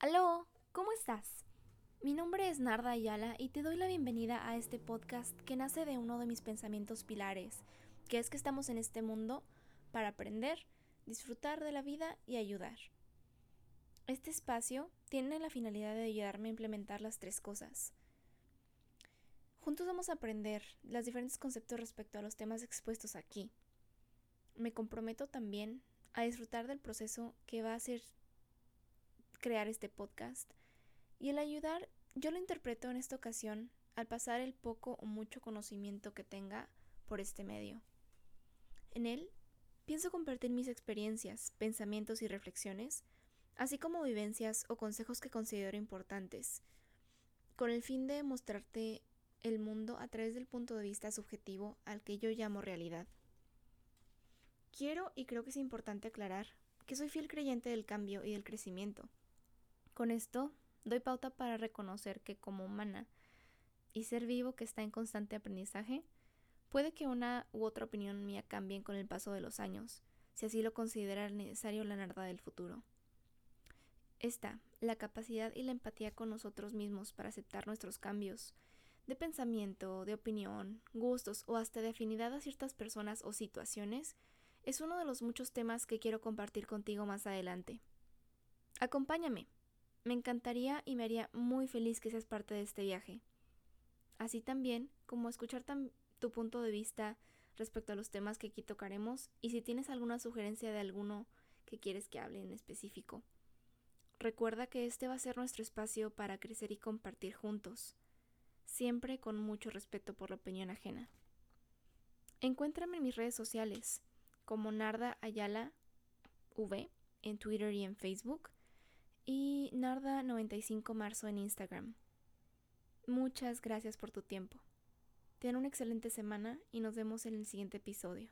Aló, ¿cómo estás? Mi nombre es Narda Ayala y te doy la bienvenida a este podcast que nace de uno de mis pensamientos pilares, que es que estamos en este mundo para aprender, disfrutar de la vida y ayudar. Este espacio tiene la finalidad de ayudarme a implementar las tres cosas. Juntos vamos a aprender los diferentes conceptos respecto a los temas expuestos aquí. Me comprometo también a disfrutar del proceso que va a ser crear este podcast. Y el ayudar, yo lo interpreto en esta ocasión al pasar el poco o mucho conocimiento que tenga por este medio. En él, pienso compartir mis experiencias, pensamientos y reflexiones, así como vivencias o consejos que considero importantes, con el fin de mostrarte el mundo a través del punto de vista subjetivo al que yo llamo realidad. Quiero y creo que es importante aclarar que soy fiel creyente del cambio y del crecimiento, con esto, doy pauta para reconocer que como humana y ser vivo que está en constante aprendizaje, puede que una u otra opinión mía cambien con el paso de los años, si así lo considera necesario la narda del futuro. Esta, la capacidad y la empatía con nosotros mismos para aceptar nuestros cambios, de pensamiento, de opinión, gustos o hasta de afinidad a ciertas personas o situaciones, es uno de los muchos temas que quiero compartir contigo más adelante. Acompáñame. Me encantaría y me haría muy feliz que seas parte de este viaje. Así también como escuchar tu punto de vista respecto a los temas que aquí tocaremos y si tienes alguna sugerencia de alguno que quieres que hable en específico. Recuerda que este va a ser nuestro espacio para crecer y compartir juntos, siempre con mucho respeto por la opinión ajena. Encuéntrame en mis redes sociales como Narda Ayala V en Twitter y en Facebook y Narda95 Marzo en Instagram. Muchas gracias por tu tiempo. Ten una excelente semana y nos vemos en el siguiente episodio.